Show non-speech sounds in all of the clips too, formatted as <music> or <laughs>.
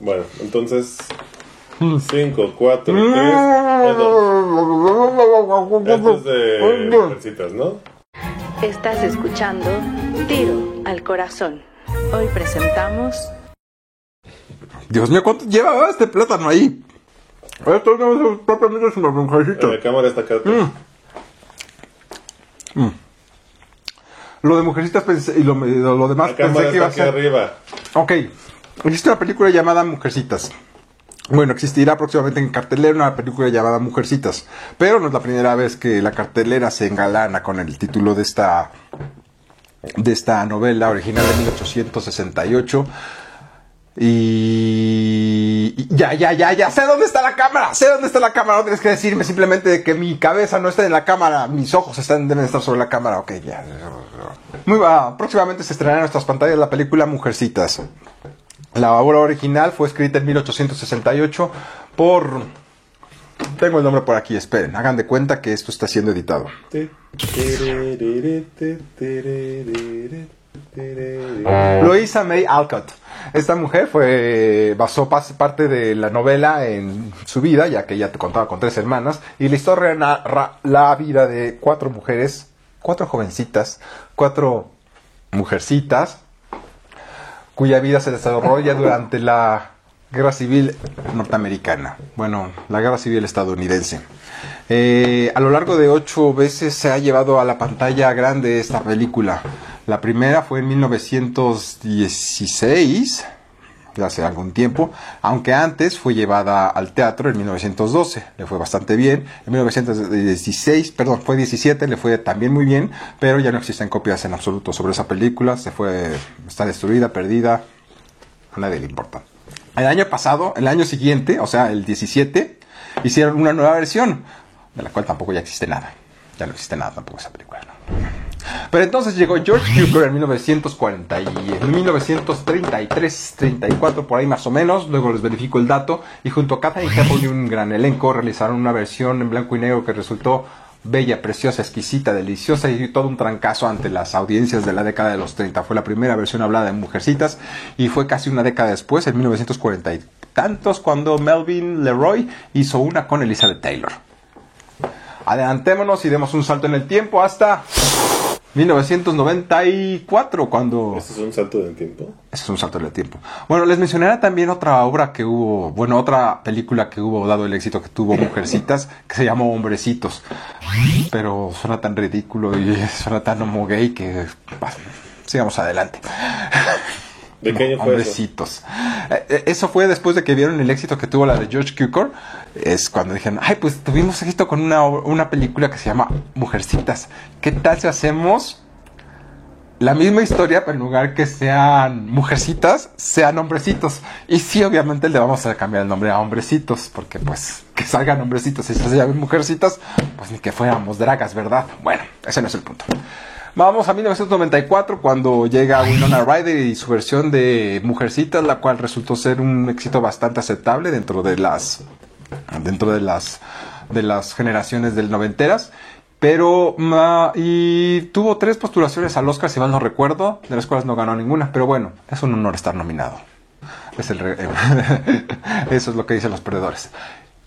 Bueno, entonces. 5, 4, 3, 2. Esto es de mujercitas, ¿no? Estás escuchando Tiro al Corazón. Hoy presentamos Dios mío, ¿cuánto lleva este plátano ahí? Esto no es propiamente es una mujercita. La cámara está acá. Lo de mujercitas pensé- y lo, lo, lo demás La pensé que iba a ser. arriba. Ok, existe una película llamada Mujercitas. Bueno, existirá próximamente en cartelera una película llamada Mujercitas, pero no es la primera vez que la cartelera se engalana con el título de esta de esta novela original de 1868. Y ya, ya, ya, ya, sé dónde está la cámara, sé dónde está la cámara, no tienes que decirme simplemente que mi cabeza no está en la cámara, mis ojos están, deben estar sobre la cámara, ok, ya. Muy va, próximamente se estrenará en nuestras pantallas la película Mujercitas. La obra original fue escrita en 1868 por... Tengo el nombre por aquí, esperen, hagan de cuenta que esto está siendo editado. Louisa May Alcott. Esta mujer fue basó parte de la novela en su vida, ya que ella te contaba con tres hermanas, y la historia narra la vida de cuatro mujeres, cuatro jovencitas, cuatro mujercitas, cuya vida se desarrolla durante la Guerra Civil norteamericana. Bueno, la Guerra Civil estadounidense. Eh, a lo largo de ocho veces se ha llevado a la pantalla grande esta película. La primera fue en 1916, ya hace algún tiempo, aunque antes fue llevada al teatro en 1912, le fue bastante bien. En 1916, perdón, fue 17, le fue también muy bien, pero ya no existen copias en absoluto sobre esa película, se fue, está destruida, perdida, a nadie le importa. El año pasado, el año siguiente, o sea, el 17, hicieron una nueva versión, de la cual tampoco ya existe nada. Ya no existe nada tampoco esa película. ¿no? Pero entonces llegó George Cukor en 1940 y en 1933, 34 por ahí más o menos, luego les verifico el dato, y junto a Katharine Hepburn y un gran elenco realizaron una versión en blanco y negro que resultó bella, preciosa, exquisita, deliciosa y todo un trancazo ante las audiencias de la década de los 30. Fue la primera versión hablada de Mujercitas y fue casi una década después, en 1940 y tantos, cuando Melvin Leroy hizo una con Elizabeth Taylor. Adelantémonos y demos un salto en el tiempo hasta 1994, cuando... ¿Este es un salto del tiempo? Ese es un salto en el tiempo. Bueno, les mencionaré también otra obra que hubo, bueno, otra película que hubo, dado el éxito que tuvo Mujercitas, que se llamó Hombrecitos. Pero suena tan ridículo y <laughs> suena tan homo gay que... bah, sigamos adelante. Hombrecitos. Eh, eh, Eso fue después de que vieron el éxito que tuvo la de George Cukor. Es cuando dijeron, ay, pues tuvimos éxito con una, una película que se llama Mujercitas. ¿Qué tal si hacemos la misma historia, pero en lugar que sean mujercitas, sean hombrecitos? Y sí, obviamente le vamos a cambiar el nombre a hombrecitos, porque pues que salgan hombrecitos y se llamen mujercitas, pues ni que fuéramos dragas, ¿verdad? Bueno, ese no es el punto. Vamos a 1994 cuando llega Winona Ryder y su versión de Mujercitas, la cual resultó ser un éxito bastante aceptable dentro de las dentro de las de las generaciones del noventeras. Pero y tuvo tres postulaciones al Oscar, si mal no recuerdo, de las cuales no ganó ninguna. Pero bueno, es un honor estar nominado. Es el <laughs> Eso es lo que dicen los perdedores.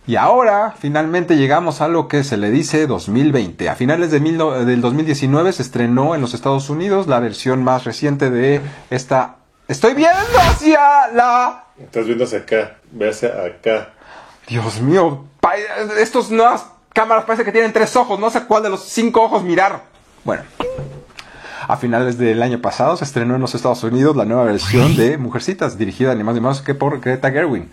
Y ahora, finalmente llegamos a lo que se le dice 2020. A finales de mil del 2019 se estrenó en los Estados Unidos la versión más reciente de esta... Estoy viendo hacia la... Estás viendo hacia acá. Ve hacia acá. Dios mío, estos nuevas cámaras parece que tienen tres ojos. No sé cuál de los cinco ojos mirar. Bueno. A finales del año pasado se estrenó en los Estados Unidos la nueva versión de Mujercitas, dirigida ni más ni menos que por Greta Gerwin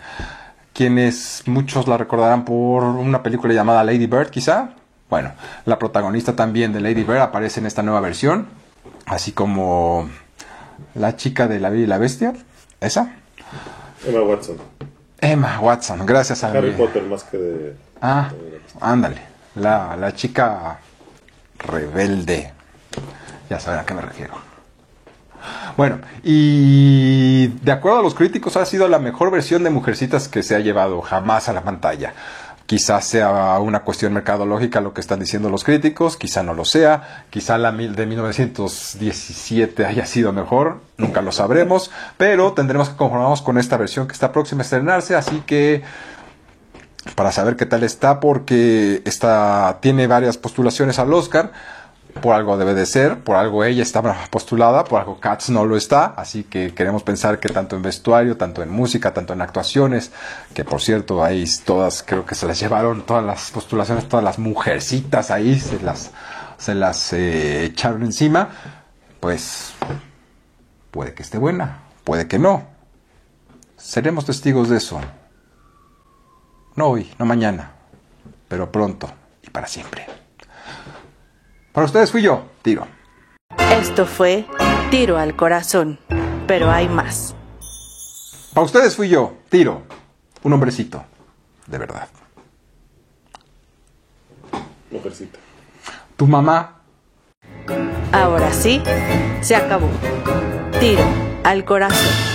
quienes muchos la recordarán por una película llamada Lady Bird, quizá. Bueno, la protagonista también de Lady Bird aparece en esta nueva versión, así como la chica de La Bella y la Bestia, esa. Emma Watson. Emma Watson, gracias a Harry mi- Potter más que de... Ah, ándale, la, la chica rebelde. Ya saben a qué me refiero. Bueno, y de acuerdo a los críticos ha sido la mejor versión de Mujercitas que se ha llevado jamás a la pantalla. Quizás sea una cuestión mercadológica lo que están diciendo los críticos, quizá no lo sea, quizá la de 1917 haya sido mejor, nunca lo sabremos, pero tendremos que conformarnos con esta versión que está próxima a estrenarse, así que para saber qué tal está, porque esta tiene varias postulaciones al Oscar, por algo debe de ser, por algo ella está postulada, por algo Katz no lo está, así que queremos pensar que tanto en vestuario, tanto en música, tanto en actuaciones, que por cierto ahí todas, creo que se las llevaron todas las postulaciones, todas las mujercitas ahí, se las, se las eh, echaron encima, pues puede que esté buena, puede que no. Seremos testigos de eso. No hoy, no mañana, pero pronto y para siempre. Para ustedes fui yo, Tiro. Esto fue Tiro al Corazón, pero hay más. Para ustedes fui yo, Tiro, un hombrecito, de verdad. Mujercita. Tu mamá. Ahora sí, se acabó. Tiro al Corazón.